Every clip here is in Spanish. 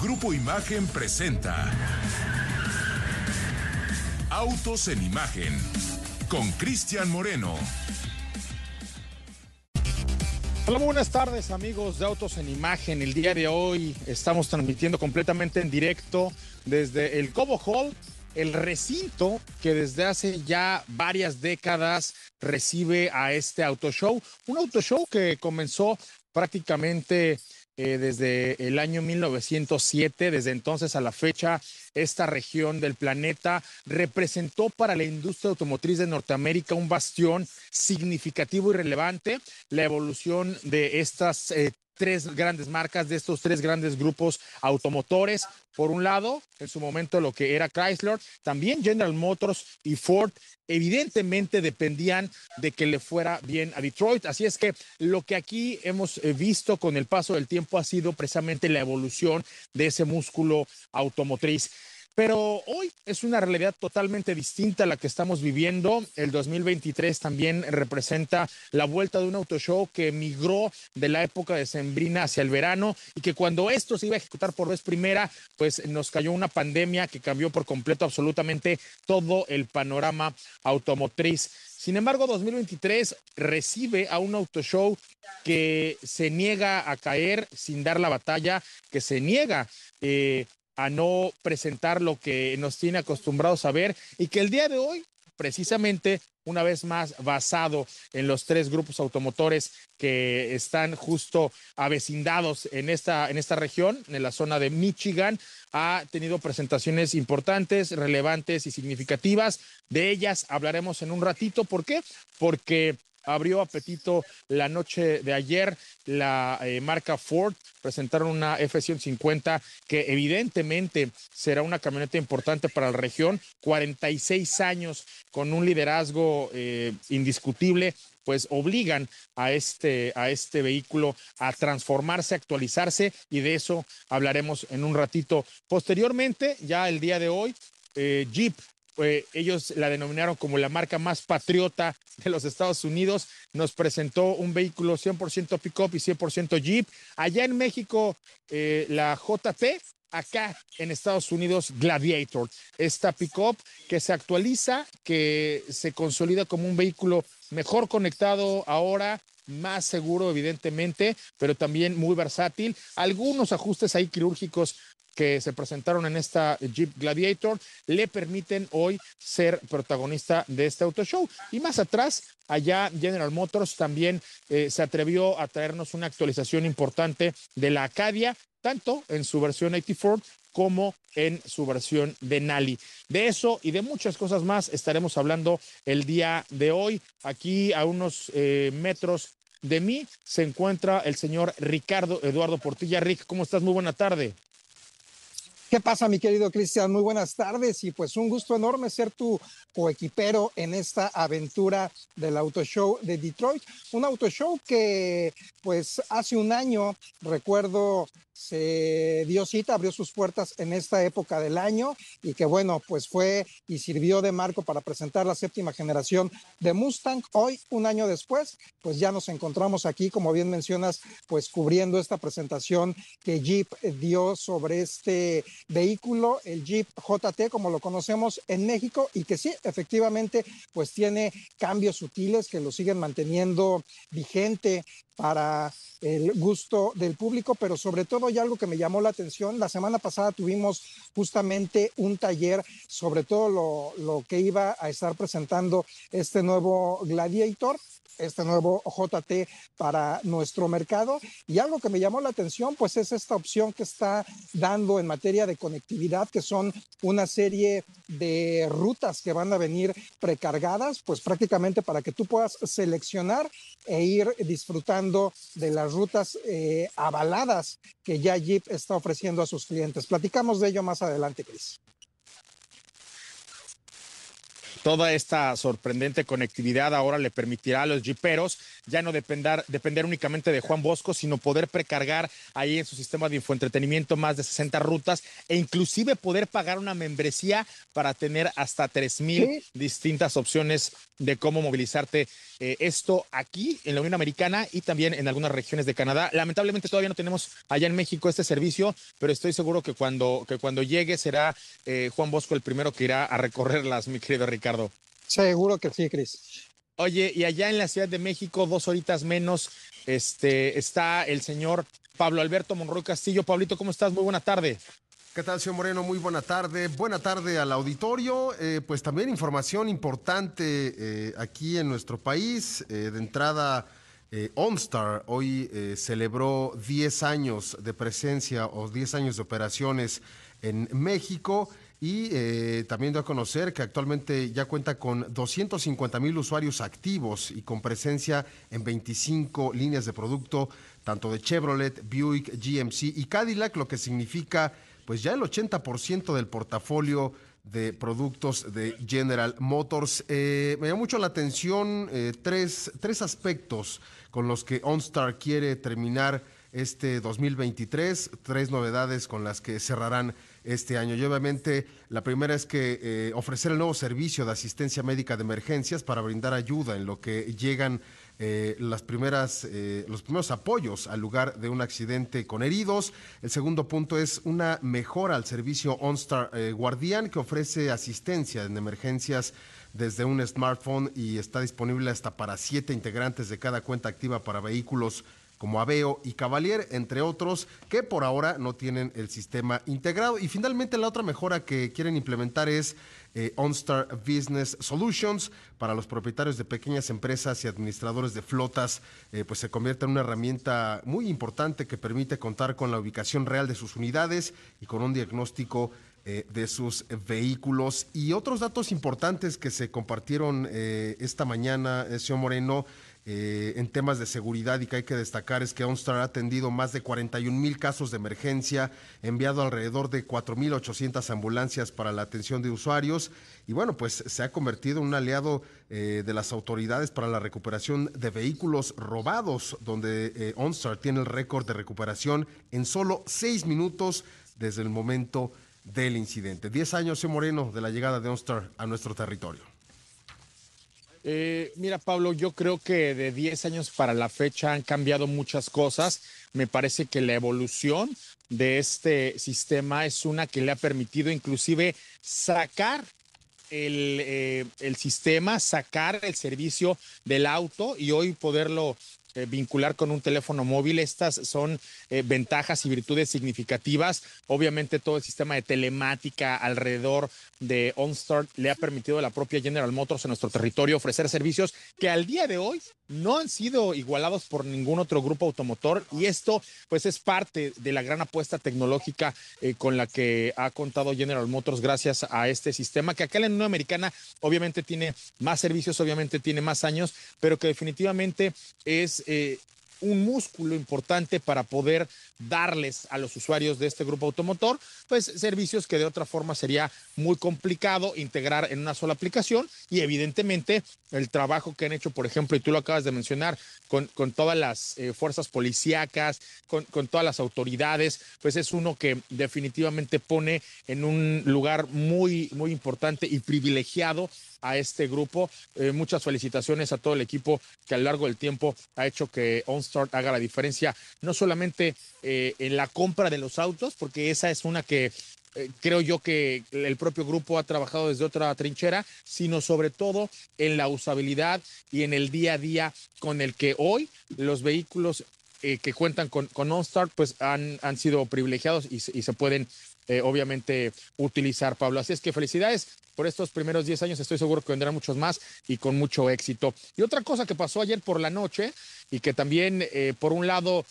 Grupo Imagen presenta Autos en Imagen con Cristian Moreno. Hola, buenas tardes amigos de Autos en Imagen. El día de hoy estamos transmitiendo completamente en directo desde el Cobo Hall, el recinto que desde hace ya varias décadas recibe a este auto show. Un auto show que comenzó prácticamente eh, desde el año 1907, desde entonces a la fecha, esta región del planeta representó para la industria automotriz de Norteamérica un bastión significativo y relevante. La evolución de estas eh, tres grandes marcas, de estos tres grandes grupos automotores. Por un lado, en su momento lo que era Chrysler, también General Motors y Ford evidentemente dependían de que le fuera bien a Detroit. Así es que lo que aquí hemos eh, visto con el paso del tiempo ha sido precisamente la evolución de ese músculo automotriz. Pero hoy es una realidad totalmente distinta a la que estamos viviendo. El 2023 también representa la vuelta de un auto show que migró de la época de Sembrina hacia el verano y que cuando esto se iba a ejecutar por vez primera, pues nos cayó una pandemia que cambió por completo absolutamente todo el panorama automotriz. Sin embargo, 2023 recibe a un auto show que se niega a caer sin dar la batalla, que se niega eh, a no presentar lo que nos tiene acostumbrados a ver y que el día de hoy, precisamente, una vez más basado en los tres grupos automotores que están justo avecindados en esta, en esta región, en la zona de Michigan, ha tenido presentaciones importantes, relevantes y significativas. De ellas hablaremos en un ratito. ¿Por qué? Porque abrió apetito la noche de ayer la eh, marca Ford. Presentaron una F-150 que evidentemente será una camioneta importante para la región. 46 años con un liderazgo eh, indiscutible pues obligan a este, a este vehículo a transformarse, actualizarse y de eso hablaremos en un ratito. Posteriormente, ya el día de hoy, eh, Jeep eh, ellos la denominaron como la marca más patriota de los Estados Unidos. Nos presentó un vehículo 100% pick-up y 100% Jeep. Allá en México, eh, la JP, acá en Estados Unidos, Gladiator. Esta pick-up que se actualiza, que se consolida como un vehículo mejor conectado ahora, más seguro, evidentemente, pero también muy versátil. Algunos ajustes ahí quirúrgicos que se presentaron en esta Jeep Gladiator le permiten hoy ser protagonista de este auto show. Y más atrás, allá General Motors también eh, se atrevió a traernos una actualización importante de la Acadia, tanto en su versión 84 como en su versión de Nali. De eso y de muchas cosas más estaremos hablando el día de hoy. Aquí a unos eh, metros de mí se encuentra el señor Ricardo Eduardo Portilla. Rick, ¿cómo estás? Muy buena tarde. ¿Qué pasa, mi querido Cristian? Muy buenas tardes y pues un gusto enorme ser tu coequipero en esta aventura del Auto Show de Detroit. Un Auto Show que pues hace un año, recuerdo, se dio cita, abrió sus puertas en esta época del año y que bueno, pues fue y sirvió de marco para presentar la séptima generación de Mustang. Hoy, un año después, pues ya nos encontramos aquí, como bien mencionas, pues cubriendo esta presentación que Jeep dio sobre este vehículo, el Jeep JT, como lo conocemos en México, y que sí, efectivamente, pues tiene cambios sutiles que lo siguen manteniendo vigente para el gusto del público, pero sobre todo y algo que me llamó la atención, la semana pasada tuvimos justamente un taller sobre todo lo, lo que iba a estar presentando este nuevo Gladiator este nuevo JT para nuestro mercado. Y algo que me llamó la atención, pues es esta opción que está dando en materia de conectividad, que son una serie de rutas que van a venir precargadas, pues prácticamente para que tú puedas seleccionar e ir disfrutando de las rutas eh, avaladas que ya Jeep está ofreciendo a sus clientes. Platicamos de ello más adelante, Chris. Toda esta sorprendente conectividad ahora le permitirá a los jiperos ya no depender, depender únicamente de Juan Bosco, sino poder precargar ahí en su sistema de infoentretenimiento más de 60 rutas e inclusive poder pagar una membresía para tener hasta 3.000 distintas opciones de cómo movilizarte eh, esto aquí en la Unión Americana y también en algunas regiones de Canadá. Lamentablemente todavía no tenemos allá en México este servicio, pero estoy seguro que cuando, que cuando llegue será eh, Juan Bosco el primero que irá a recorrerlas, mi querido Ricardo. Seguro que sí, Cris. Oye, y allá en la Ciudad de México, dos horitas menos, este, está el señor Pablo Alberto Monroy Castillo. Pablito, ¿cómo estás? Muy buena tarde. ¿Qué tal, señor Moreno? Muy buena tarde. Buena tarde al auditorio. Eh, pues también información importante eh, aquí en nuestro país. Eh, de entrada, OnStar hoy celebró 10 años de presencia o 10 años de operaciones en México. Y también dio a conocer que actualmente ya cuenta con 250 mil usuarios activos y con presencia en 25 líneas de producto, tanto de Chevrolet, Buick, GMC y Cadillac, lo que significa pues ya el 80% del portafolio de productos de General Motors. Eh, me llama mucho la atención eh, tres, tres aspectos con los que OnStar quiere terminar este 2023, tres novedades con las que cerrarán este año. Y obviamente la primera es que eh, ofrecer el nuevo servicio de asistencia médica de emergencias para brindar ayuda en lo que llegan eh, las primeras, eh, los primeros apoyos al lugar de un accidente con heridos. El segundo punto es una mejora al servicio OnStar eh, Guardián que ofrece asistencia en emergencias desde un smartphone y está disponible hasta para siete integrantes de cada cuenta activa para vehículos como Aveo y Cavalier, entre otros, que por ahora no tienen el sistema integrado. Y finalmente la otra mejora que quieren implementar es eh, OnStar Business Solutions para los propietarios de pequeñas empresas y administradores de flotas, eh, pues se convierte en una herramienta muy importante que permite contar con la ubicación real de sus unidades y con un diagnóstico eh, de sus vehículos. Y otros datos importantes que se compartieron esta mañana, señor Moreno, eh, en temas de seguridad y que hay que destacar es que OnStar ha atendido más de 41 mil casos de emergencia, enviado alrededor de 4.800 ambulancias para la atención de usuarios y bueno, pues se ha convertido en un aliado eh, de las autoridades para la recuperación de vehículos robados, donde eh, OnStar tiene el récord de recuperación en solo seis minutos desde el momento del incidente. Diez años, señor Moreno, de la llegada de OnStar a nuestro territorio. Eh, mira, Pablo, yo creo que de 10 años para la fecha han cambiado muchas cosas. Me parece que la evolución de este sistema es una que le ha permitido inclusive sacar el, eh, el sistema, sacar el servicio del auto y hoy poderlo eh, vincular con un teléfono móvil. Estas son eh, ventajas y virtudes significativas. Obviamente todo el sistema de telemática alrededor de OnStar le ha permitido a la propia General Motors en nuestro territorio ofrecer servicios que al día de hoy no han sido igualados por ningún otro grupo automotor y esto pues es parte de la gran apuesta tecnológica eh, con la que ha contado General Motors gracias a este sistema que acá en la Unión Americana obviamente tiene más servicios, obviamente tiene más años, pero que definitivamente es eh, un músculo importante para poder darles a los usuarios de este grupo automotor, pues servicios que de otra forma sería muy complicado integrar en una sola aplicación. Y evidentemente el trabajo que han hecho, por ejemplo, y tú lo acabas de mencionar, con, todas las eh, fuerzas policíacas, con, con, todas las autoridades, pues es uno que definitivamente pone en un lugar muy, muy importante y privilegiado a este grupo. Eh, muchas felicitaciones a todo el equipo que a lo largo del tiempo ha hecho que OnStart haga la diferencia, no solamente eh, en la compra de los autos, porque esa es una que eh, creo yo que el propio grupo ha trabajado desde otra trinchera, sino sobre todo en la usabilidad y en el día a día con el que hoy los vehículos que cuentan con, con OnStart pues han, han sido privilegiados y, y se pueden eh, obviamente utilizar, Pablo. Así es que felicidades por estos primeros 10 años, estoy seguro que vendrán muchos más y con mucho éxito. Y otra cosa que pasó ayer por la noche y que también, eh, por un lado,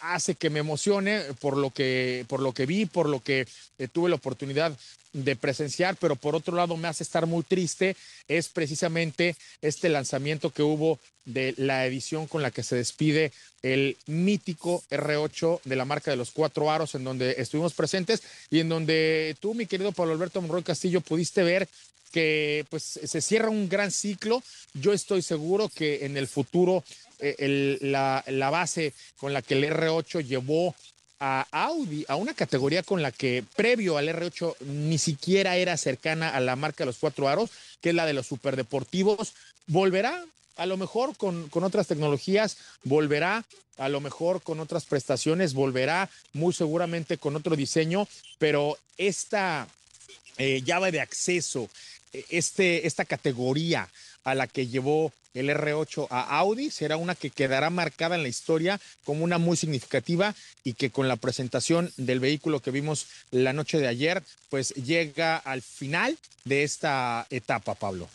hace que me emocione por lo que, por lo que vi, por lo que eh, tuve la oportunidad de presenciar, pero por otro lado me hace estar muy triste, es precisamente este lanzamiento que hubo de la edición con la que se despide el mítico R8 de la marca de los cuatro aros, en donde estuvimos presentes y en donde tú, mi querido Pablo Alberto Monroy Castillo, pudiste ver que pues se cierra un gran ciclo. Yo estoy seguro que en el futuro eh, la, la, base con la que el R8 llevó a Audi, a una categoría con la que previo al R8 ni siquiera era cercana a la marca de los cuatro aros, que es la de los superdeportivos, volverá a lo mejor con, con, otras tecnologías, volverá a lo mejor con otras prestaciones, volverá muy seguramente con otro diseño, pero esta eh, llave de acceso, e, este, esta categoría a la que llevó el R8 a Audi será una que quedará marcada en la historia como una muy significativa y que con la presentación del vehículo que vimos la noche de ayer, pues llega al final de esta etapa, Pablo.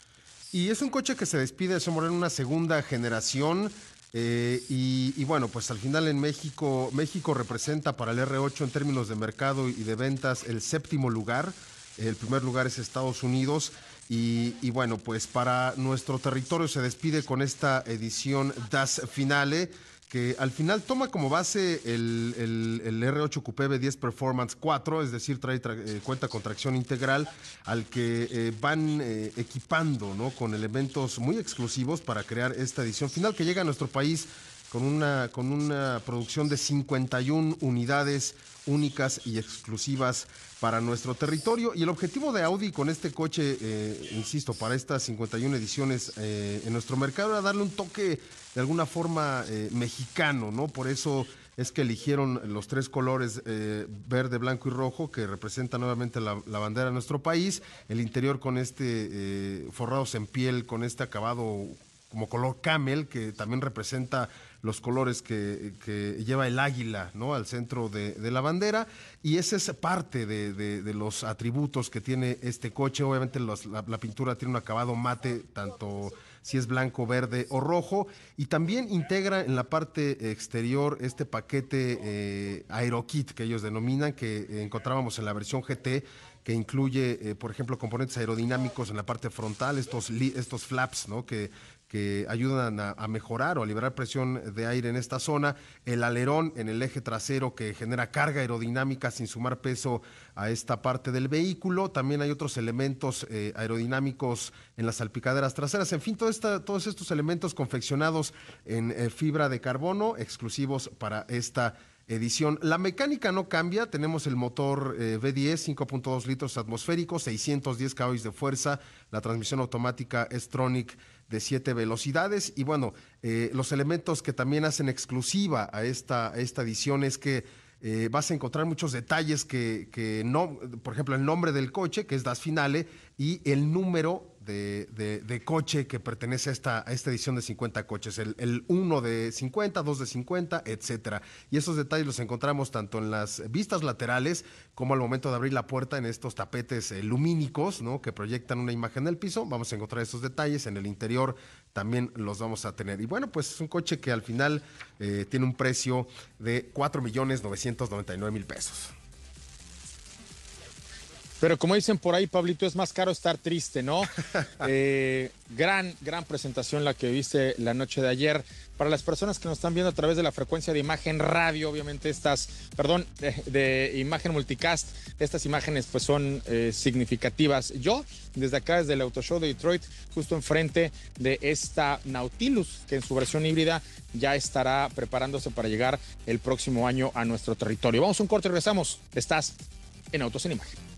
Y es un coche que se despide de en una segunda generación. Eh, y, y, bueno, pues al final en México, México representa para el R8 en términos de mercado y de ventas el séptimo lugar. El primer lugar es Estados Unidos. Y, bueno, pues para nuestro territorio se despide con esta edición Das Finale, que al final toma como base el, R8 Coupé V10 Performance 4, es decir, trae eh, cuenta con tracción integral, al que eh, van eh, equipando ¿no? con elementos muy exclusivos para crear esta edición final que llega a nuestro país con una, con una producción de 51 unidades únicas y exclusivas para nuestro territorio. Y el objetivo de Audi con este coche, eh, insisto, para estas 51 ediciones eh, en nuestro mercado era darle un toque de alguna forma eh, mexicano, ¿no? Por eso es que eligieron los tres colores verde, blanco y rojo que representan nuevamente la, la, bandera de nuestro país, el interior con este forrados en piel, con este acabado como color camel, que también representa los colores que, lleva el águila ¿no? al centro de, la bandera. Y esa es parte de, los atributos que tiene este coche. Obviamente la, pintura tiene un acabado mate, tanto si es blanco, verde o rojo. Y también integra en la parte exterior este paquete eh, AeroKit que ellos denominan, que encontrábamos en la versión GT que incluye, eh, por ejemplo, componentes aerodinámicos en la parte frontal, estos, estos flaps, ¿no? Que que ayudan a, mejorar o a liberar presión de aire en esta zona, el alerón en el eje trasero que genera carga aerodinámica sin sumar peso a esta parte del vehículo, también hay otros elementos eh, aerodinámicos en las salpicaderas traseras, en fin, todos estos elementos confeccionados en eh, fibra de carbono exclusivos para esta edición. La mecánica no cambia, tenemos el motor eh, V10, 5.2 litros atmosféricos, 610 caballos de fuerza, la transmisión automática S-Tronic de siete velocidades. Y bueno, eh, los elementos que también hacen exclusiva a esta, esta edición es que eh, vas a encontrar muchos detalles que, que, no, por ejemplo, el nombre del coche, que es Das Finale, y el número de, coche que pertenece a esta, a esta edición de 50 coches, el, el 1 de 50, 2 de 50, etcétera. Y esos detalles los encontramos tanto en las vistas laterales como al momento de abrir la puerta en estos tapetes eh, lumínicos, ¿no? Que proyectan una imagen del piso. Vamos a encontrar esos detalles. En el interior también los vamos a tener. Y bueno, pues es un coche que al final eh, tiene un precio de 4 millones 999 mil pesos. Pero como dicen por ahí, Pablito, es más caro estar triste, ¿no? Eh, gran, gran presentación la que viste la noche de ayer. Para las personas que nos están viendo a través de la frecuencia de imagen radio, obviamente estas, perdón, de, imagen multicast, estas imágenes pues son eh, significativas. Yo, desde acá, desde el Auto Show de Detroit, justo enfrente de esta Nautilus, que en su versión híbrida ya estará preparándose para llegar el próximo año a nuestro territorio. Vamos a un corte y regresamos. Estás en Autos en Imagen.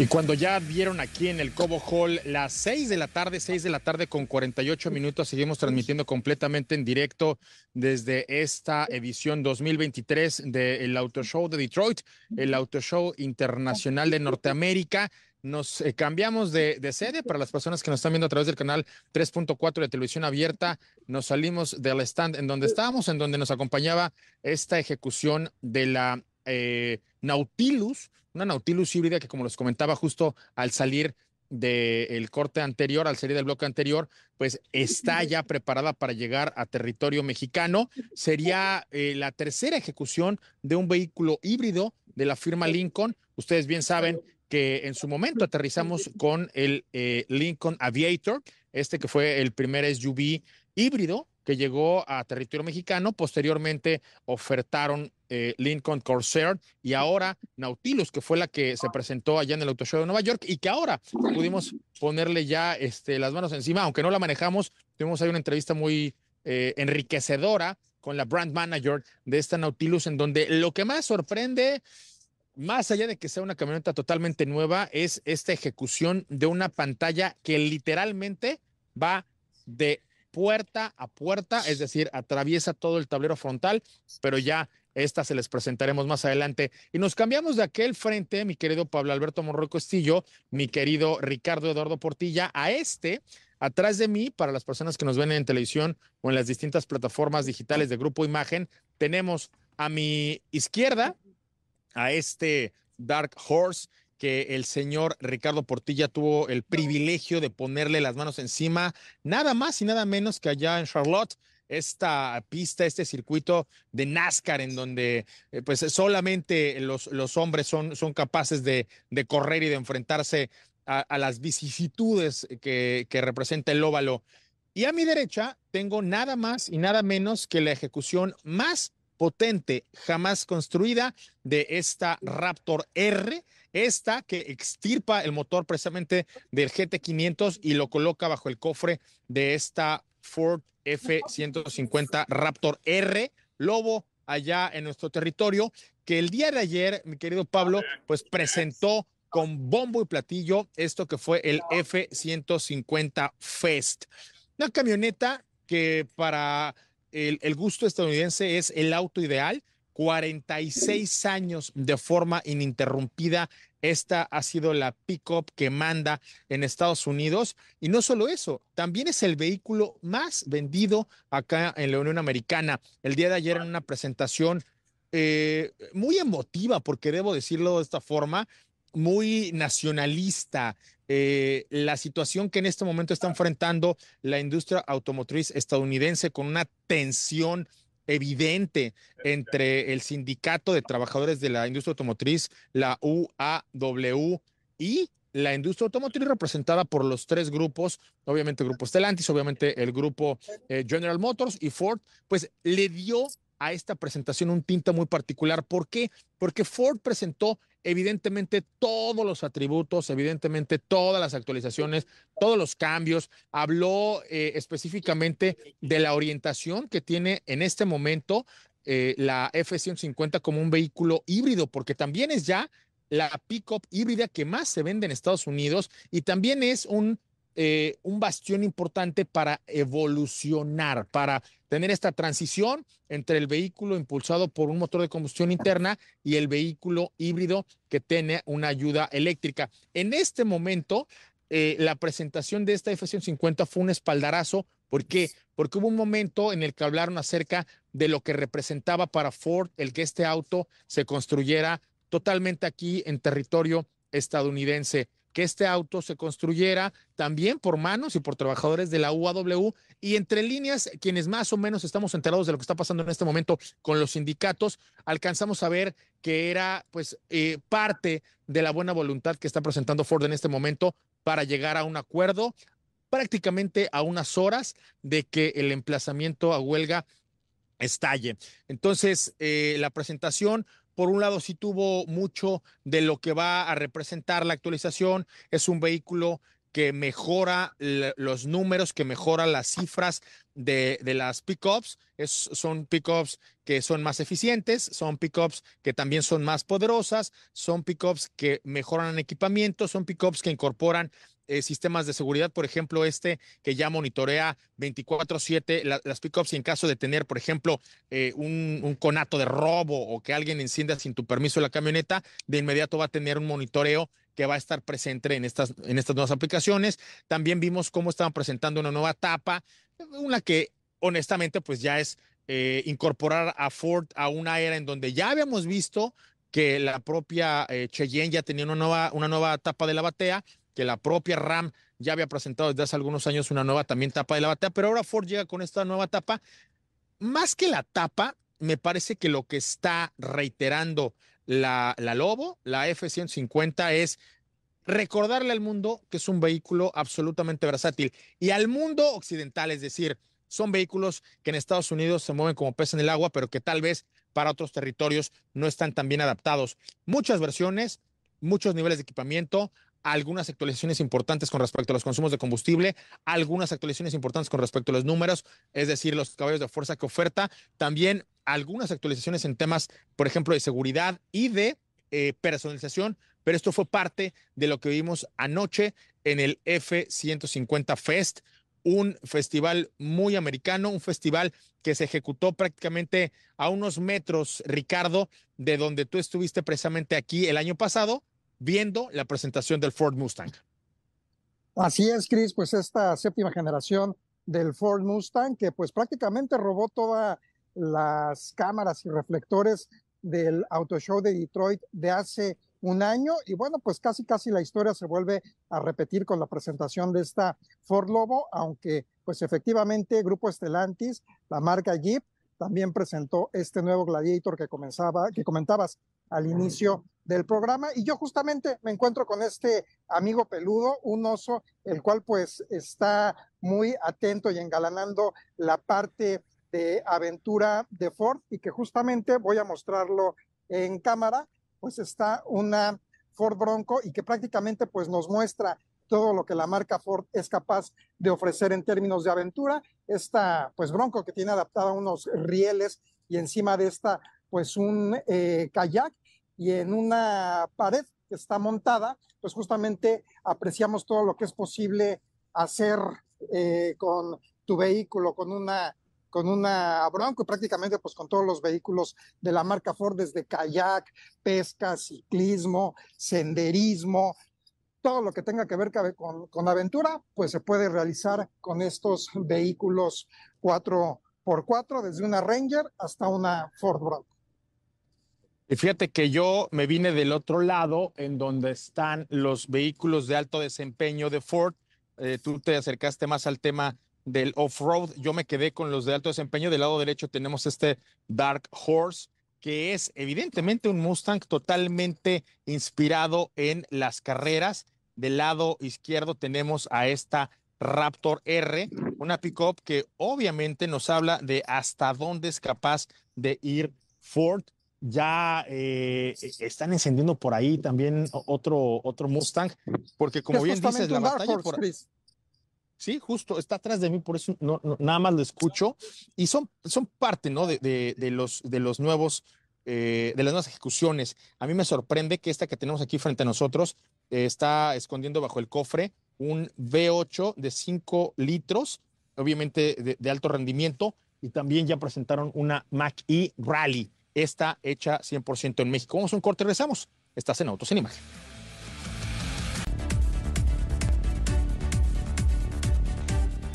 Y cuando ya vieron aquí en el Cobo Hall las 6 de la tarde, 6 de la tarde con 48 minutos, seguimos transmitiendo completamente en directo desde esta edición 2023 del Auto Show de Detroit, el Auto Show Internacional de Norteamérica. Nos eh, cambiamos de, de, sede para las personas que nos están viendo a través del canal 3.4 de televisión abierta. Nos salimos del stand en donde estábamos, en donde nos acompañaba esta ejecución de la eh, Nautilus, una Nautilus híbrida que como les comentaba justo al salir del corte anterior, al serie del bloque anterior, pues está ya preparada para llegar a territorio mexicano. Sería eh, la tercera ejecución de un vehículo híbrido de la firma Lincoln. Ustedes bien saben que en su momento aterrizamos con el eh, Lincoln Aviator, este que fue el primer SUV híbrido que llegó a territorio mexicano. Posteriormente ofertaron eh, Lincoln Corsair y ahora Nautilus, que fue la que se presentó allá en el Auto Show de Nueva York y que ahora pudimos ponerle ya este, las manos encima, aunque no la manejamos. Tuvimos ahí una entrevista muy eh, enriquecedora con la brand manager de esta Nautilus, en donde lo que más sorprende más allá de que sea una camioneta totalmente nueva, es esta ejecución de una pantalla que literalmente va de puerta a puerta, es decir, atraviesa todo el tablero frontal, pero ya esta se les presentaremos más adelante. Y nos cambiamos de aquel frente, mi querido Pablo Alberto Monroy Castillo, mi querido Ricardo Eduardo Portilla, a este, atrás de mí, para las personas que nos ven en televisión o en las distintas plataformas digitales de Grupo Imagen, tenemos a mi izquierda a este Dark Horse que el señor Ricardo Portilla tuvo el privilegio de ponerle las manos encima, nada más y nada menos que allá en Charlotte, esta pista, este circuito de NASCAR en donde eh, pues solamente los, hombres son, son capaces de, de, correr y de enfrentarse a, a las vicisitudes que, que representa el óvalo. Y a mi derecha tengo nada más y nada menos que la ejecución más potente jamás construida de esta Raptor R, esta que extirpa el motor precisamente del GT500 y lo coloca bajo el cofre de esta Ford F150 Raptor R, Lobo allá en nuestro territorio, que el día de ayer, mi querido Pablo, pues presentó con bombo y platillo esto que fue el F150 Fest. Una camioneta que para el, gusto estadounidense es el auto ideal, 46 años de forma ininterrumpida. Esta ha sido la pickup que manda en Estados Unidos. Y no solo eso, también es el vehículo más vendido acá en la Unión Americana. El día de ayer en una presentación eh, muy emotiva, porque debo decirlo de esta forma, muy nacionalista, eh, la situación que en este momento está enfrentando la industria automotriz estadounidense con una tensión evidente entre el sindicato de trabajadores de la industria automotriz, la UAW, y la industria automotriz representada por los tres grupos, obviamente el grupo Stellantis, obviamente el grupo eh, General Motors y Ford, pues le dio a esta presentación un tinte muy particular. ¿Por qué? Porque Ford presentó evidentemente todos los atributos, evidentemente todas las actualizaciones, todos los cambios. Habló eh, específicamente de la orientación que tiene en este momento eh, la F-150 como un vehículo híbrido, porque también es ya la pickup híbrida que más se vende en Estados Unidos y también es un eh, un bastión importante para evolucionar, para tener esta transición entre el vehículo impulsado por un motor de combustión interna y el vehículo híbrido que tiene una ayuda eléctrica. En este momento, eh, la presentación de esta F-150 fue un espaldarazo. ¿Por qué? Porque hubo un momento en el que hablaron acerca de lo que representaba para Ford el que este auto se construyera totalmente aquí en territorio estadounidense que este auto se construyera también por manos y por trabajadores de la UAW y entre líneas, quienes más o menos estamos enterados de lo que está pasando en este momento con los sindicatos, alcanzamos a ver que era pues eh, parte de la buena voluntad que está presentando Ford en este momento para llegar a un acuerdo prácticamente a unas horas de que el emplazamiento a huelga estalle. Entonces, eh, la presentación por un lado, sí tuvo mucho de lo que va a representar la actualización. Es un vehículo que mejora los números, que mejora las cifras de, de las pickups. son pickups que son más eficientes, son pickups que también son más poderosas, son pickups que mejoran equipamiento, son pickups que incorporan eh, sistemas de seguridad, por ejemplo, este que ya monitorea 24/7 las pickups y en caso de tener, por ejemplo, eh, un, conato de robo o que alguien encienda sin tu permiso la camioneta, de inmediato va a tener un monitoreo que va a estar presente en estas, en estas nuevas aplicaciones. También vimos cómo estaban presentando una nueva etapa, una que honestamente pues ya es eh, incorporar a Ford a una era en donde ya habíamos visto que la propia Cheyenne ya tenía una nueva, una nueva etapa de la batea, que la propia RAM ya había presentado desde hace algunos años una nueva también tapa de la batea, pero ahora Ford llega con esta nueva tapa. Más que la tapa, me parece que lo que está reiterando la, la Lobo, la F-150, es recordarle al mundo que es un vehículo absolutamente versátil y al mundo occidental, es decir, son vehículos que en Estados Unidos se mueven como pez en el agua, pero que tal vez para otros territorios no están tan bien adaptados. Muchas versiones, muchos niveles de equipamiento, algunas actualizaciones importantes con respecto a los consumos de combustible, algunas actualizaciones importantes con respecto a los números, es decir, los caballos de fuerza que oferta, también algunas actualizaciones en temas, por ejemplo, de seguridad y de eh, personalización, pero esto fue parte de lo que vimos anoche en el F-150 Fest, un festival muy americano, un festival que se ejecutó prácticamente a unos metros, Ricardo, de donde tú estuviste precisamente aquí el año pasado, viendo la presentación del Ford Mustang. Así es, Chris, pues esta séptima generación del Ford Mustang que pues prácticamente robó todas las cámaras y reflectores del Auto Show de Detroit de hace un año y bueno, pues casi casi la historia se vuelve a repetir con la presentación de esta Ford Lobo, aunque pues efectivamente Grupo Estelantis, la marca Jeep, también presentó este nuevo Gladiator que comenzaba, que comentabas al inicio del programa. Y yo justamente me encuentro con este amigo peludo, un oso, el cual pues está muy atento y engalanando la parte de aventura de Ford y que justamente voy a mostrarlo en cámara, pues está una Ford Bronco y que prácticamente pues nos muestra todo lo que la marca Ford es capaz de ofrecer en términos de aventura. Esta pues Bronco que tiene adaptada unos rieles y encima de esta pues un eh, kayak y en una pared que está montada, pues justamente apreciamos todo lo que es posible hacer eh, con tu vehículo, con una con una Bronco y prácticamente pues con todos los vehículos de la marca Ford, desde kayak, pesca, ciclismo, senderismo, todo lo que tenga que ver con, aventura, pues se puede realizar con estos vehículos 4x4, desde una Ranger hasta una Ford Bronco. Y fíjate que yo me vine del otro lado, en donde están los vehículos de alto desempeño de Ford. Eh, tú te acercaste más al tema del off-road. Yo me quedé con los de alto desempeño. Del lado derecho tenemos este Dark Horse, que es evidentemente un Mustang totalmente inspirado en las carreras. Del lado izquierdo tenemos a esta Raptor R, una pickup que obviamente nos habla de hasta dónde es capaz de ir Ford ya eh, e, están encendiendo por ahí también otro, otro Mustang, porque como bien dices, la batalla por... Sí, justo, está atrás de mí, por eso no, nada más lo escucho. Y son, son parte, ¿no? De, de, los, de los nuevos, eh, de las nuevas ejecuciones. A mí me sorprende que esta que tenemos aquí frente a nosotros eh, está escondiendo bajo el cofre un V8 de 5 litros, obviamente de, alto rendimiento, y también ya presentaron una Mac E Rally está hecha 100% en México. Vamos a un corte y regresamos. Estás en Autos en Imagen.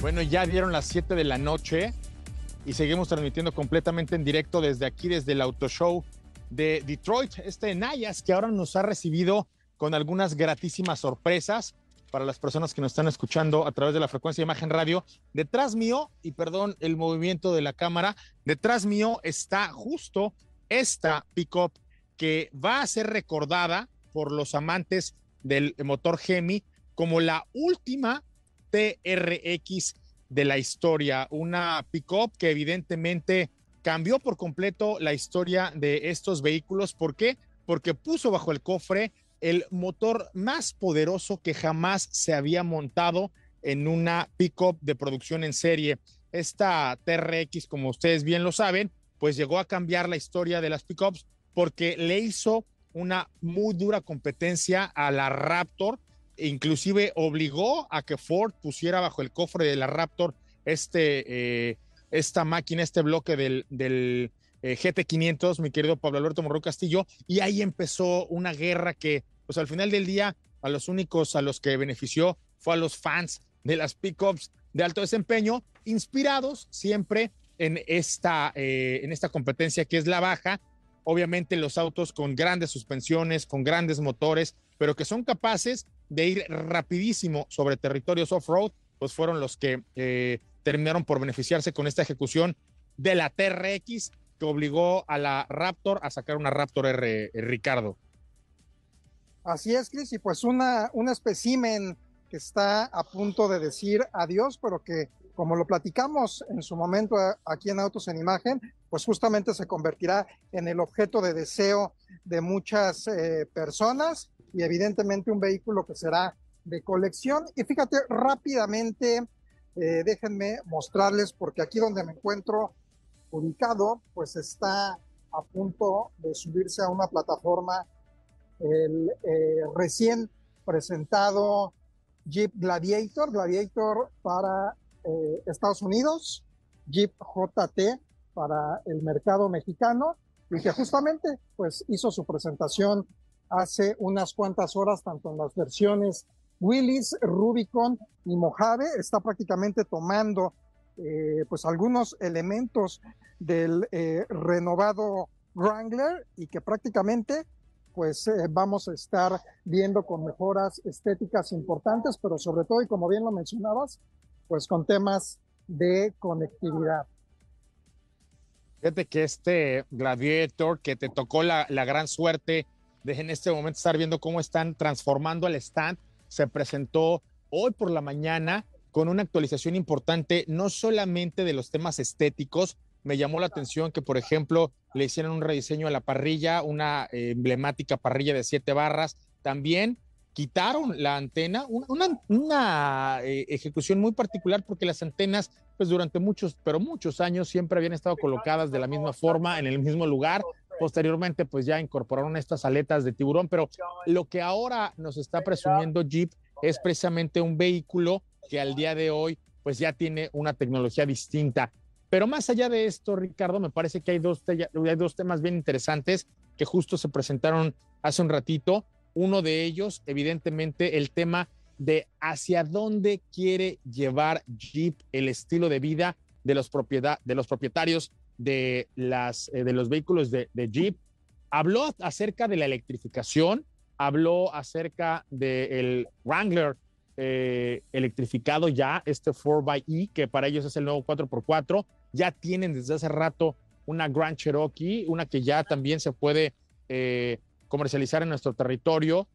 Bueno, ya dieron las 7 de la noche y seguimos transmitiendo completamente en directo desde aquí, desde el Auto Show de Detroit, este Nayas, que ahora nos ha recibido con algunas gratísimas sorpresas para las personas que nos están escuchando a través de la frecuencia de imagen radio. Detrás mío, y perdón el movimiento de la cámara, detrás mío está justo esta pickup que va a ser recordada por los amantes del motor Gemi como la última TRX de la historia, una pickup que evidentemente cambió por completo la historia de estos vehículos. ¿Por qué? Porque puso bajo el cofre el motor más poderoso que jamás se había montado en una pickup de producción en serie. Esta TRX, como ustedes bien lo saben, pues llegó a cambiar la historia de las pickups porque le hizo una muy dura competencia a la Raptor, inclusive obligó a que Ford pusiera bajo el cofre de la Raptor este, eh, esta máquina, este bloque del, del eh, GT500, mi querido Pablo Alberto Morro Castillo, y ahí empezó una guerra que, pues al final del día, a los únicos a los que benefició fue a los fans de las pickups de alto desempeño, inspirados siempre en esta, eh, en esta competencia que es la baja. Obviamente los autos con grandes suspensiones, con grandes motores, pero que son capaces de ir rapidísimo sobre territorios off-road, pues fueron los que eh, terminaron por beneficiarse con esta ejecución de la TRX que obligó a la Raptor a sacar una Raptor R, eh, Ricardo. Así es, Chris, y pues una, un especímen que está a punto de decir adiós, pero que como lo platicamos en su momento aquí en Autos en Imagen, pues justamente se convertirá en el objeto de deseo de muchas eh, personas y evidentemente un vehículo que será de colección. Y fíjate, rápidamente, eh, déjenme mostrarles, porque aquí donde me encuentro ubicado, pues está a punto de subirse a una plataforma el eh, recién presentado Jeep Gladiator, Gladiator para eh, Estados Unidos, Jeep JT para el mercado mexicano y que justamente pues hizo su presentación hace unas cuantas horas tanto en las versiones Willis, Rubicon y Mojave está prácticamente tomando eh, pues algunos elementos del eh, renovado Wrangler y que prácticamente pues eh, vamos a estar viendo con mejoras estéticas importantes, pero sobre todo, y como bien lo mencionabas, pues con temas de conectividad. Fíjate que este Gladiator que te tocó la, la gran suerte de en este momento estar viendo cómo están transformando el stand, se presentó hoy por la mañana con una actualización importante, no solamente de los temas estéticos, me llamó la atención que, por ejemplo, le hicieron un rediseño a la parrilla, una eh, emblemática parrilla de siete barras. También quitaron la antena, una, eh, ejecución muy particular porque las antenas, pues durante muchos, pero muchos años siempre habían estado colocadas de la misma forma, en el mismo lugar. Posteriormente, pues ya incorporaron estas aletas de tiburón, pero lo que ahora nos está presumiendo Jeep es precisamente un vehículo que al día de hoy, pues ya tiene una tecnología distinta. Pero más allá de esto, Ricardo, me parece que hay dos, hay dos temas bien interesantes que justo se presentaron hace un ratito. Uno de ellos, evidentemente, el tema de hacia dónde quiere llevar Jeep el estilo de vida de los, propiedad, de los propietarios de, las, eh, de los vehículos de, de, Jeep. Habló acerca de la electrificación, habló acerca del Wrangler eh, electrificado ya, este 4xE, que para ellos es el nuevo 4x4 ya tienen desde hace rato una Grand Cherokee, una que ya también se puede eh, comercializar en nuestro territorio,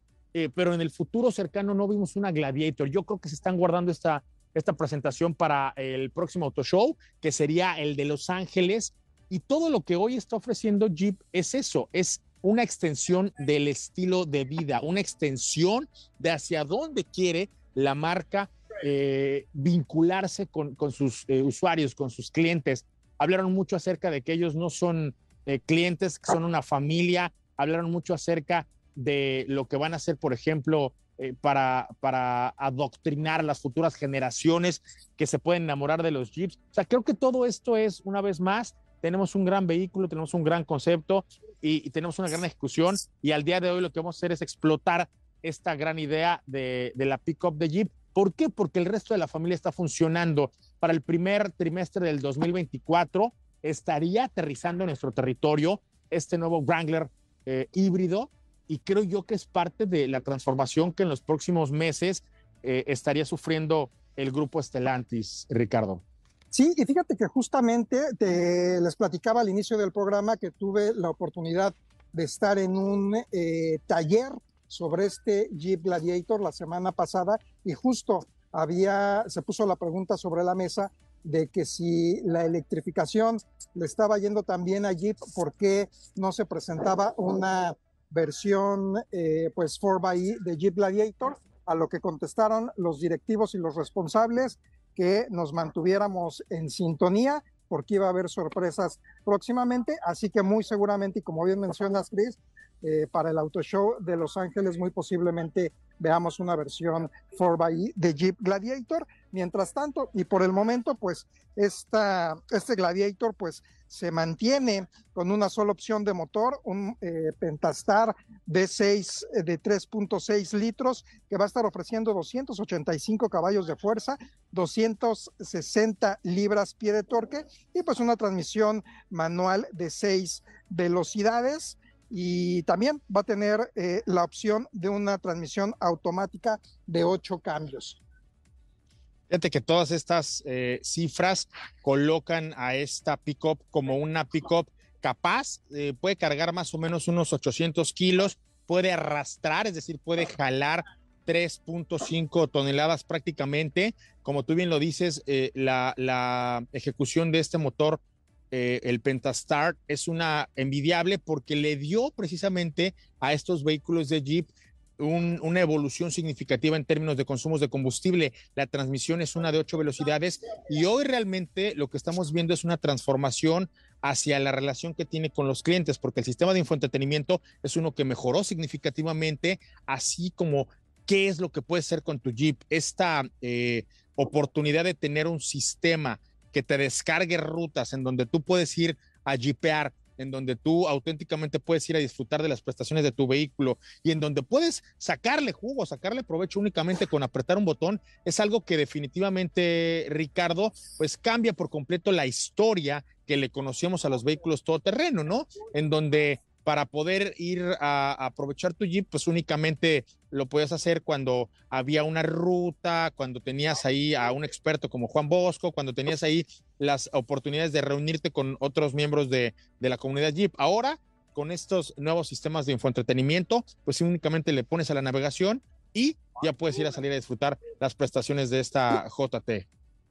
pero en el futuro cercano no vimos una Gladiator. Yo creo que se están guardando esta, esta presentación para el próximo Auto Show, que sería el de Los Ángeles. Y todo lo que hoy está ofreciendo Jeep es eso, es una extensión del estilo de vida, una extensión de hacia dónde quiere la marca eh, vincularse con, sus eh, usuarios, con sus clientes. Hablaron mucho acerca de que ellos no son eh, clientes, son una familia. Hablaron mucho acerca de lo que van a hacer, por ejemplo, para, para adoctrinar a las futuras generaciones que se pueden enamorar de los Jeeps. O sea, creo que todo esto es, una vez más, tenemos un gran vehículo, tenemos un gran concepto y, tenemos una gran ejecución. Y al día de hoy lo que vamos a hacer es explotar esta gran idea de, de la pickup de Jeep ¿Por qué? Porque el resto de la familia está funcionando. Para el primer trimestre del 2024 estaría aterrizando en nuestro territorio este nuevo Wrangler eh, híbrido y creo yo que es parte de la transformación que en los próximos meses eh, estaría sufriendo el grupo Estelantis, Ricardo. Sí, y fíjate que justamente te, les platicaba al inicio del programa que tuve la oportunidad de estar en un eh, taller sobre este Jeep Gladiator la semana pasada y justo había, se puso la pregunta sobre la mesa de que si la electrificación le estaba yendo también a Jeep, ¿por qué no se presentaba una versión eh, pues 4xE de Jeep Gladiator? A lo que contestaron los directivos y los responsables que nos mantuviéramos en sintonía porque iba a haber sorpresas próximamente, así que muy seguramente, y como bien mencionas, Chris, eh, para el Auto Show de Los Ángeles muy posiblemente veamos una versión 4xE de Jeep Gladiator. Mientras tanto, y por el momento, pues esta, este Gladiator pues se mantiene con una sola opción de motor, un eh, Pentastar V6 eh, de 3.6 litros que va a estar ofreciendo 285 caballos de fuerza, 260 libras pie de torque y pues una transmisión manual de 6 velocidades y también va a tener eh, la opción de una transmisión automática de ocho cambios. Fíjate que todas estas eh, cifras colocan a esta pickup como una pickup capaz, eh, puede cargar más o menos unos 800 kilos, puede arrastrar, es decir, puede jalar 3.5 toneladas prácticamente. Como tú bien lo dices, la, ejecución de este motor, eh, el Pentastar, es una envidiable porque le dio precisamente a estos vehículos de Jeep un, una evolución significativa en términos de consumos de combustible. La transmisión es una de ocho velocidades y hoy realmente lo que estamos viendo es una transformación hacia la relación que tiene con los clientes, porque el sistema de infoentretenimiento es uno que mejoró significativamente, así como qué es lo que puede ser con tu Jeep. Esta eh, oportunidad de tener un sistema que te descargue rutas en donde tú puedes ir a jeepear en donde tú auténticamente puedes ir a disfrutar de las prestaciones de tu vehículo y en donde puedes sacarle jugo, sacarle provecho únicamente con apretar un botón, es algo que definitivamente, Ricardo, pues cambia por completo la historia que le conocíamos a los vehículos todoterreno, ¿no? En donde para poder ir a, aprovechar tu Jeep, pues únicamente lo podías hacer cuando había una ruta, cuando tenías ahí a un experto como Juan Bosco, cuando tenías ahí las oportunidades de reunirte con otros miembros de, de la comunidad Jeep. Ahora, con estos nuevos sistemas de infoentretenimiento, pues únicamente le pones a la navegación y ya puedes ir a salir a disfrutar las prestaciones de esta JT.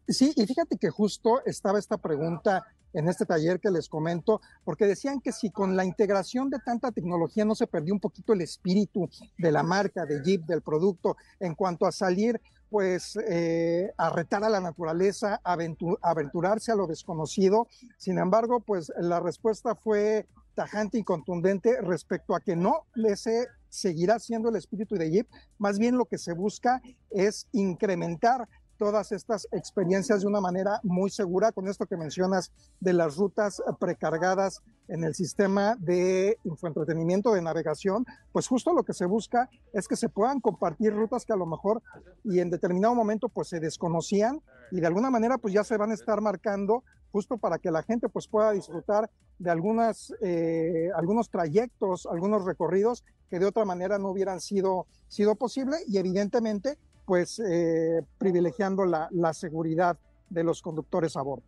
Sí, y fíjate que justo estaba esta pregunta en este taller que les comento, porque decían que si con la integración de tanta tecnología no se perdió un poquito el espíritu de la marca, de Jeep, del producto, en cuanto a salir, pues, eh, a retar a la naturaleza, aventur aventurarse a lo desconocido. Sin embargo, pues la respuesta fue tajante y contundente respecto a que no, ese seguirá siendo el espíritu de Jeep, más bien lo que se busca es incrementar todas estas experiencias de una manera muy segura con esto que mencionas de las rutas precargadas en el sistema de infoentretenimiento de navegación, pues justo lo que se busca es que se puedan compartir rutas que a lo mejor y en determinado momento pues se desconocían y de alguna manera pues ya se van a estar marcando justo para que la gente pues pueda disfrutar de algunas, eh, algunos trayectos, algunos recorridos que de otra manera no hubieran sido, sido posible y evidentemente pues eh, privilegiando la, la, seguridad de los conductores a bordo.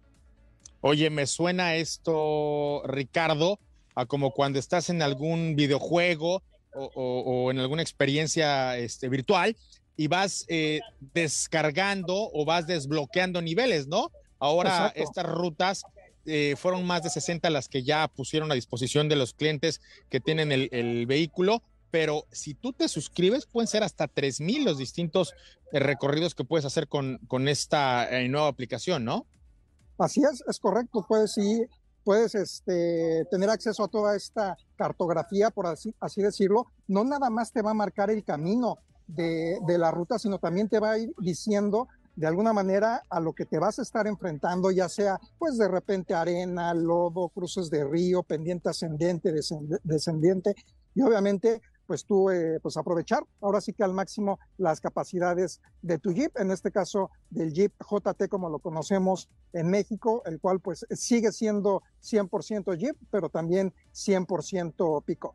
Oye, me suena esto, Ricardo, a como cuando estás en algún videojuego o, o, o en alguna experiencia este, virtual y vas eh, descargando o vas desbloqueando niveles, ¿no? Ahora Exacto. estas rutas eh, fueron más de 60 las que ya pusieron a disposición de los clientes que tienen el, el vehículo pero si tú te suscribes, pueden ser hasta 3000 los distintos eh, recorridos que puedes hacer con, con esta eh, nueva aplicación, ¿no? Así es, es correcto. Puedes ir, puedes este, tener acceso a toda esta cartografía, por así, así decirlo. No nada más te va a marcar el camino de, de la ruta, sino también te va a ir diciendo de alguna manera a lo que te vas a estar enfrentando, ya sea pues de repente arena, lodo, cruces de río, pendiente ascendente, descendiente, y obviamente pues tú eh, pues aprovechar ahora sí que al máximo las capacidades de tu Jeep, en este caso del Jeep JT como lo conocemos en México, el cual pues sigue siendo 100% Jeep, pero también 100% pick-up.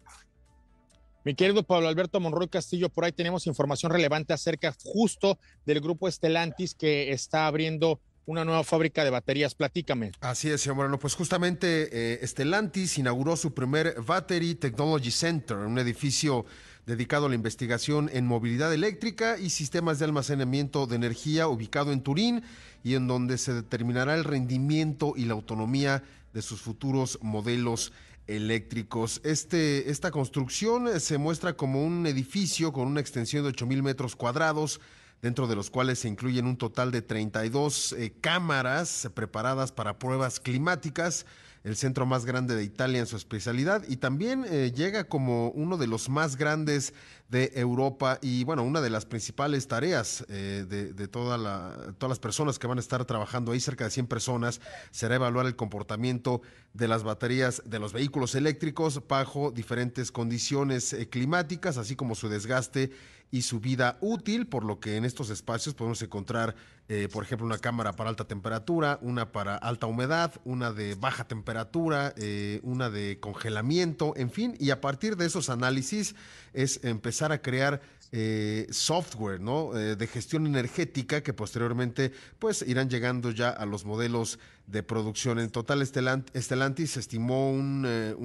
Mi querido Pablo Alberto Monroy Castillo, por ahí tenemos información relevante acerca justo del grupo Estelantis que está abriendo una nueva fábrica de baterías. Platícame. Así es, señor Moreno. Pues justamente eh, Stellantis inauguró su primer Battery Technology Center, un edificio dedicado a la investigación en movilidad eléctrica y sistemas de almacenamiento de energía ubicado en Turín y en donde se determinará el rendimiento y la autonomía de sus futuros modelos eléctricos. Este, esta construcción se muestra como un edificio con una extensión de 8 mil metros cuadrados dentro de los cuales se incluyen un total de 32 eh, cámaras preparadas para pruebas climáticas, el centro más grande de Italia en su especialidad y también eh, llega como uno de los más grandes de Europa y bueno, una de las principales tareas eh, de, todas las personas que van a estar trabajando ahí, cerca de 100 personas, será evaluar el comportamiento de las baterías de los vehículos eléctricos bajo diferentes condiciones eh, climáticas, así como su desgaste y su vida útil, por lo que en estos espacios podemos encontrar, eh, por ejemplo, una cámara para alta temperatura, una para alta humedad, una de baja temperatura, eh, una de congelamiento, en fin, y a partir de esos análisis es empezar a crear eh, software ¿no? de gestión energética que posteriormente pues irán llegando ya a los modelos de producción. En total, Stellantis estimó una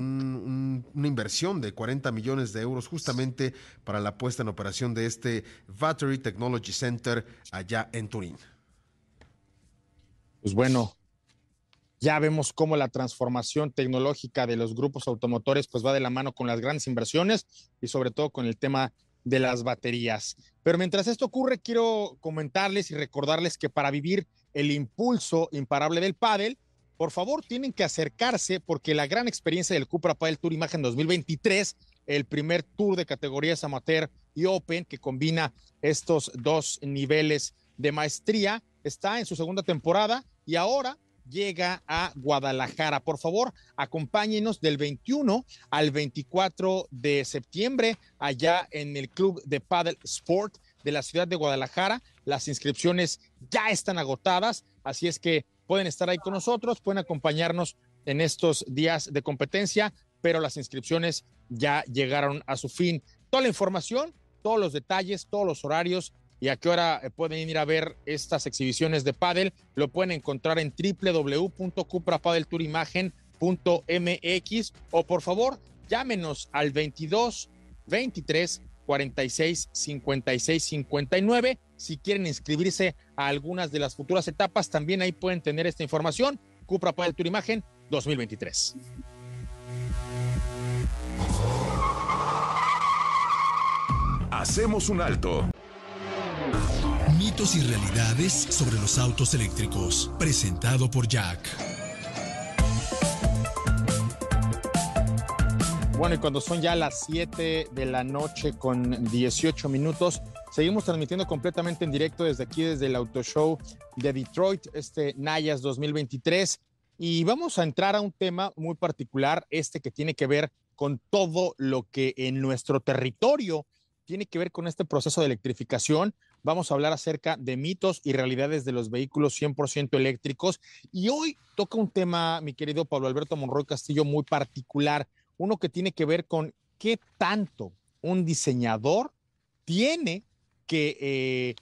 inversión de 40 millones de euros justamente para la puesta en operación de este Battery Technology Center allá en Turín. Pues bueno, ya vemos cómo la transformación tecnológica de los grupos automotores pues va de la mano con las grandes inversiones y sobre todo con el tema de las baterías. Pero mientras esto ocurre, quiero comentarles y recordarles que para vivir el impulso imparable del pádel, por favor, tienen que acercarse porque la gran experiencia del Cupra Padel Tour Imagen 2023, el primer tour de categorías amateur y open que combina estos dos niveles de maestría, está en su segunda temporada y ahora llega a Guadalajara. Por favor, acompáñenos del 21 al 24 de septiembre allá en el Club de Paddle Sport de la ciudad de Guadalajara. Las inscripciones ya están agotadas, así es que pueden estar ahí con nosotros, pueden acompañarnos en estos días de competencia, pero las inscripciones ya llegaron a su fin. Toda la información, todos los detalles, todos los horarios y a qué hora eh, pueden ir a ver estas exhibiciones de pádel, lo pueden encontrar en www.cuprapadelturimagen.mx o por favor, llámenos al 22 23 46 56 59. Si quieren inscribirse a algunas de las futuras etapas, también ahí pueden tener esta información. Cupra Padel Turimagen 2023. Hacemos un alto Mitos y realidades sobre los autos eléctricos, presentado por Jack. Bueno, y cuando son ya las 7 de la noche con 18 minutos, seguimos transmitiendo completamente en directo desde aquí, desde el Auto Show de Detroit, este Nayas 2023. Y vamos a entrar a un tema muy particular, este que tiene que ver con todo lo que en nuestro territorio tiene que ver con este proceso de electrificación. Vamos a hablar acerca de mitos y realidades de los vehículos 100% eléctricos. Y hoy toca un tema, mi querido Pablo Alberto Monroy Castillo, muy particular, uno que tiene que ver con qué tanto un diseñador tiene que eh,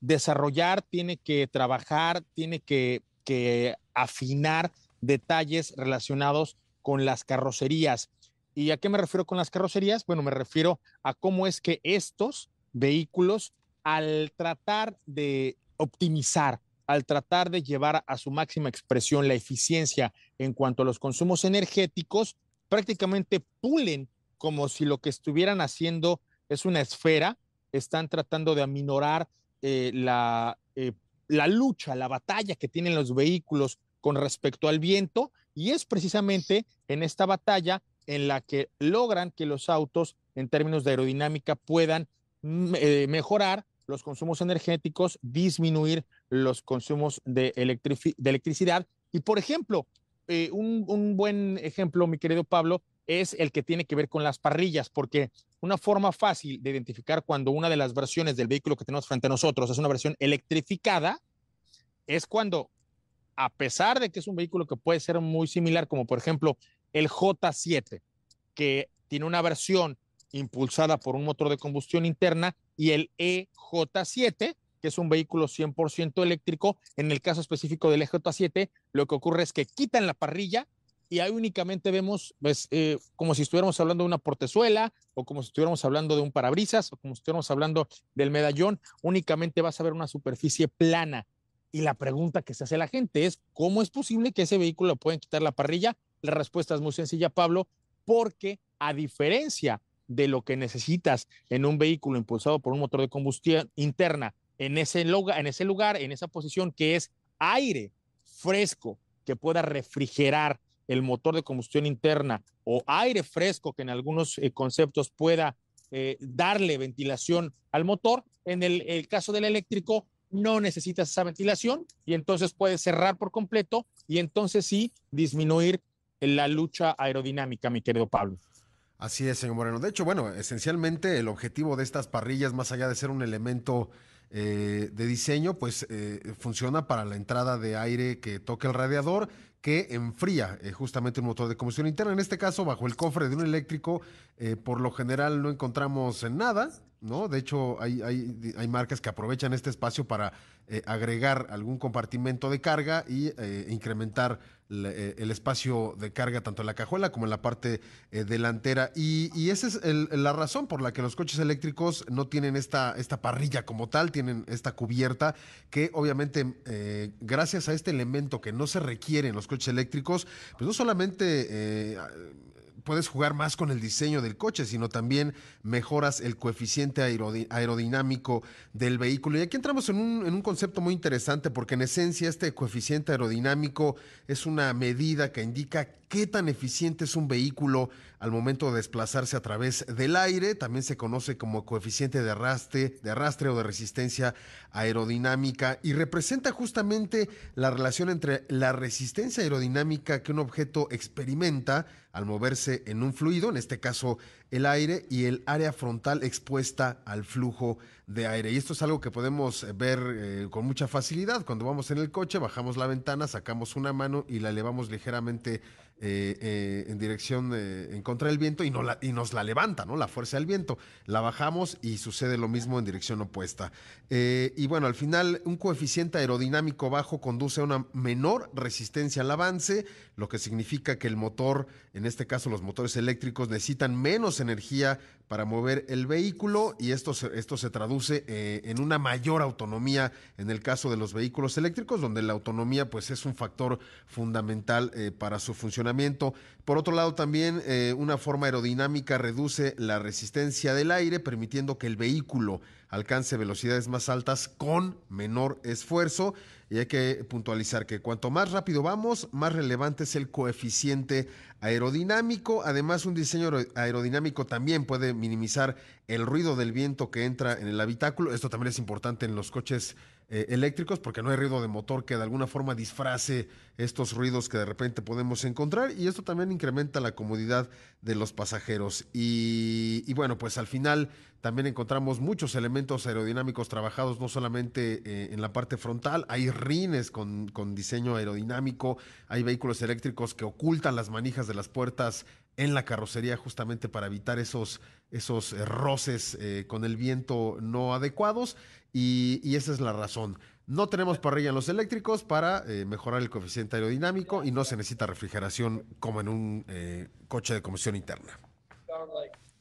desarrollar, tiene que trabajar, tiene que, que afinar detalles relacionados con las carrocerías. ¿Y a qué me refiero con las carrocerías? Bueno, me refiero a cómo es que estos vehículos, al tratar de optimizar, al tratar de llevar a su máxima expresión la eficiencia en cuanto a los consumos energéticos, prácticamente pulen como si lo que estuvieran haciendo es una esfera, están tratando de aminorar eh, la, eh, la lucha, la batalla que tienen los vehículos con respecto al viento, y es precisamente en esta batalla en la que logran que los autos en términos de aerodinámica puedan mm, eh, mejorar los consumos energéticos, disminuir los consumos de, electricidad. Y por ejemplo, eh, un, un, buen ejemplo, mi querido Pablo, es el que tiene que ver con las parrillas, porque una forma fácil de identificar cuando una de las versiones del vehículo que tenemos frente a nosotros es una versión electrificada, es cuando, a pesar de que es un vehículo que puede ser muy similar, como por ejemplo el J7, que tiene una versión impulsada por un motor de combustión interna, y el EJ7, que es un vehículo 100% eléctrico. En el caso específico del EJ7, lo que ocurre es que quitan la parrilla y ahí únicamente vemos, pues, eh, como si estuviéramos hablando de una portezuela o como si estuviéramos hablando de un parabrisas o como si estuviéramos hablando del medallón, únicamente vas a ver una superficie plana. Y la pregunta que se hace la gente es, ¿cómo es posible que ese vehículo pueden quitar la parrilla? La respuesta es muy sencilla, Pablo, porque a diferencia de lo que necesitas en un vehículo impulsado por un motor de combustión interna, en ese, lugar, en ese lugar, en esa posición que es aire fresco que pueda refrigerar el motor de combustión interna o aire fresco que en algunos eh, conceptos pueda eh, darle ventilación al motor, en el, el caso del eléctrico no necesitas esa ventilación y entonces puedes cerrar por completo y entonces sí disminuir la lucha aerodinámica, mi querido Pablo. Así es, señor Moreno. De hecho, bueno, esencialmente el objetivo de estas parrillas, más allá de ser un elemento eh, de diseño, pues eh, funciona para la entrada de aire que toque el radiador que enfría eh, justamente un motor de combustión interna. En este caso, bajo el cofre de un eléctrico, por lo general no encontramos nada, ¿no? De hecho, hay, hay, hay marcas que aprovechan este espacio para agregar algún compartimento de carga y incrementar eh, el espacio de carga tanto en la cajuela como en la parte eh, delantera. Y, esa es la razón por la que los coches eléctricos no tienen esta, esta parrilla como tal, tienen esta cubierta que obviamente eh, gracias a este elemento que no se requiere en los coches eléctricos, pues no solamente puedes jugar más con el diseño del coche, sino también mejoras el coeficiente aerodinámico del vehículo. Y aquí entramos en un, en un, concepto muy interesante porque en esencia este coeficiente aerodinámico es una medida que indica qué tan eficiente es un vehículo al momento de desplazarse a través del aire. También se conoce como coeficiente de arrastre, de arrastre o de resistencia aerodinámica y representa justamente la relación entre la resistencia aerodinámica que un objeto experimenta al moverse en un fluido, en este caso el aire, y el área frontal expuesta al flujo de aire. Y esto es algo que podemos ver eh, con mucha facilidad. Cuando vamos en el coche, bajamos la ventana, sacamos una mano y la elevamos ligeramente eh, eh, en dirección, en contra del viento y nos la levanta, ¿no? La fuerza del viento. La bajamos y sucede lo mismo en dirección opuesta. y bueno, al final, un coeficiente aerodinámico bajo conduce a una menor resistencia al avance, lo que significa que el motor, en este caso los motores eléctricos, necesitan menos energía para mover el vehículo y esto se, esto se traduce eh, en una mayor autonomía en el caso de los vehículos eléctricos, donde la autonomía pues es un factor fundamental eh, para su funcionamiento. Por otro lado, también eh, una forma aerodinámica reduce la resistencia del aire, permitiendo que el vehículo alcance velocidades más altas con menor esfuerzo. Y hay que puntualizar que cuanto más rápido vamos, más relevante es el coeficiente aerodinámico. Además, un diseño aerodinámico también puede minimizar el ruido del viento que entra en el habitáculo. Esto también es importante en los coches eh, eléctricos porque no hay ruido de motor que de alguna forma disfrace estos ruidos que de repente podemos encontrar y esto también incrementa la comodidad de los pasajeros. Y, bueno, pues al final también encontramos muchos elementos aerodinámicos trabajados no solamente eh, en la parte frontal, hay rines con, con diseño aerodinámico, hay vehículos eléctricos que ocultan las manijas de las puertas en la carrocería justamente para evitar esos, esos eh, roces con el viento no adecuados y, esa es la razón. No tenemos parrilla en los eléctricos para eh, mejorar el coeficiente aerodinámico y no se necesita refrigeración como en un eh, coche de combustión interna.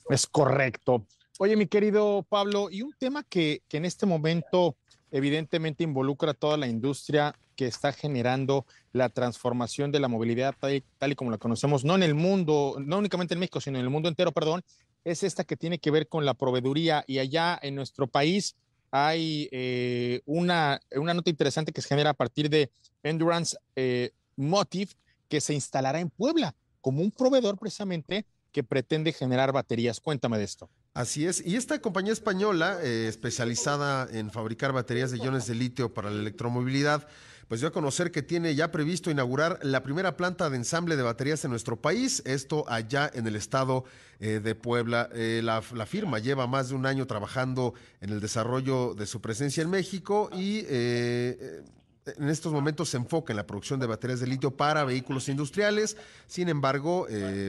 Es correcto. Oye, mi querido Pablo, y un tema que, que en este momento evidentemente involucra a toda la industria que está generando la transformación de la movilidad tal, y como la conocemos, no en el mundo, no únicamente en México, sino en el mundo entero, perdón, es esta que tiene que ver con la proveeduría. Y allá en nuestro país hay eh, una, una, nota interesante que se genera a partir de Endurance eh, Motive, que se instalará en Puebla como un proveedor precisamente que pretende generar baterías. Cuéntame de esto. Así es, y esta compañía española, eh, especializada en fabricar baterías de iones de litio para la electromovilidad, pues dio a conocer que tiene ya previsto inaugurar la primera planta de ensamble de baterías en nuestro país, esto allá en el estado eh, de Puebla. Eh, la, firma lleva más de un año trabajando en el desarrollo de su presencia en México y en estos momentos se enfoca en la producción de baterías de litio para vehículos industriales. Sin embargo,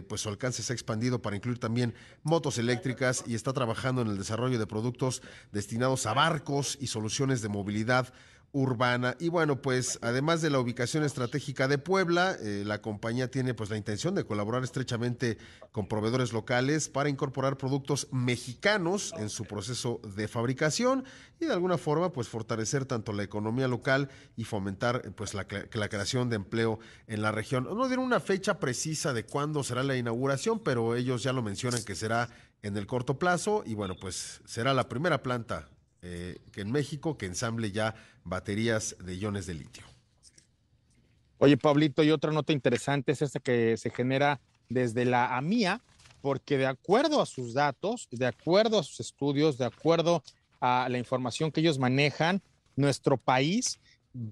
pues su alcance se ha expandido para incluir también motos eléctricas y está trabajando en el desarrollo de productos destinados a barcos y soluciones de movilidad urbana. Y bueno, pues además de la ubicación estratégica de Puebla, eh, la compañía tiene pues la intención de colaborar estrechamente con proveedores locales para incorporar productos mexicanos en su proceso de fabricación y de alguna forma pues fortalecer tanto la economía local y fomentar pues la, la creación de empleo en la región. No dieron una fecha precisa de cuándo será la inauguración, pero ellos ya lo mencionan que será en el corto plazo y bueno, pues será la primera planta eh, que en México que ensamble ya baterías de iones de litio. Oye, Pablito, y otra nota interesante es esta que se genera desde la AMIA, porque de acuerdo a sus datos, de acuerdo a sus estudios, de acuerdo a la información que ellos manejan, nuestro país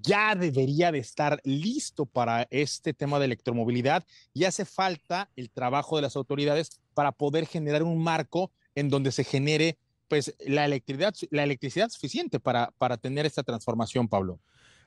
ya debería de estar listo para este tema de electromovilidad y hace falta el trabajo de las autoridades para poder generar un marco en donde se genere pues la electricidad, la electricidad suficiente para, para tener esta transformación, Pablo.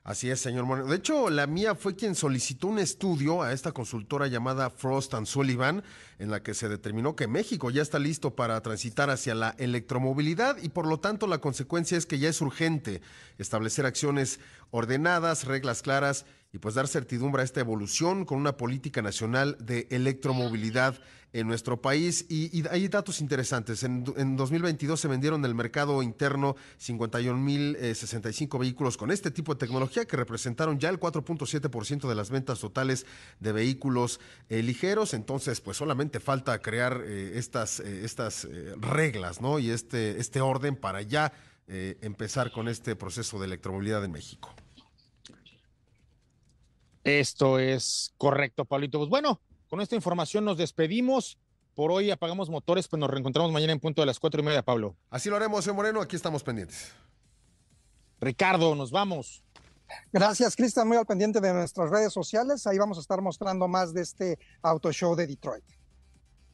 Así es, señor Moreno. De hecho, la mía fue quien solicitó un estudio a esta consultora llamada Frost and Sullivan, en la que se determinó que México ya está listo para transitar hacia la electromovilidad y por lo tanto la consecuencia es que ya es urgente establecer acciones ordenadas, reglas claras y pues dar certidumbre a esta evolución con una política nacional de electromovilidad en nuestro país. Y, hay datos interesantes. En, 2022 se vendieron en el mercado interno 51.065 eh, vehículos con este tipo de tecnología que representaron ya el 4.7% de las ventas totales de vehículos eh, ligeros. Entonces, pues solamente falta crear eh, estas, estas reglas ¿no? y este, este orden para ya empezar con este proceso de electromovilidad en México. Esto es correcto, Pablito. Pues bueno, con esta información nos despedimos. Por hoy apagamos motores, pues nos reencontramos mañana en punto de las cuatro y media, Pablo. Así lo haremos, señor Moreno. Aquí estamos pendientes. Ricardo, nos vamos. Gracias, Cristian. Muy al pendiente de nuestras redes sociales. Ahí vamos a estar mostrando más de este auto show de Detroit.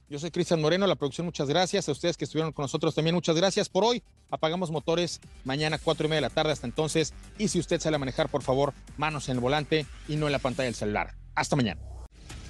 Yo soy Cristian Moreno, la producción, muchas gracias. A ustedes que estuvieron con nosotros también, muchas gracias. Por hoy, apagamos motores mañana cuatro y media de la tarde hasta entonces. Y si usted sale a manejar, por favor, manos en el volante y no en la pantalla del celular. Hasta mañana.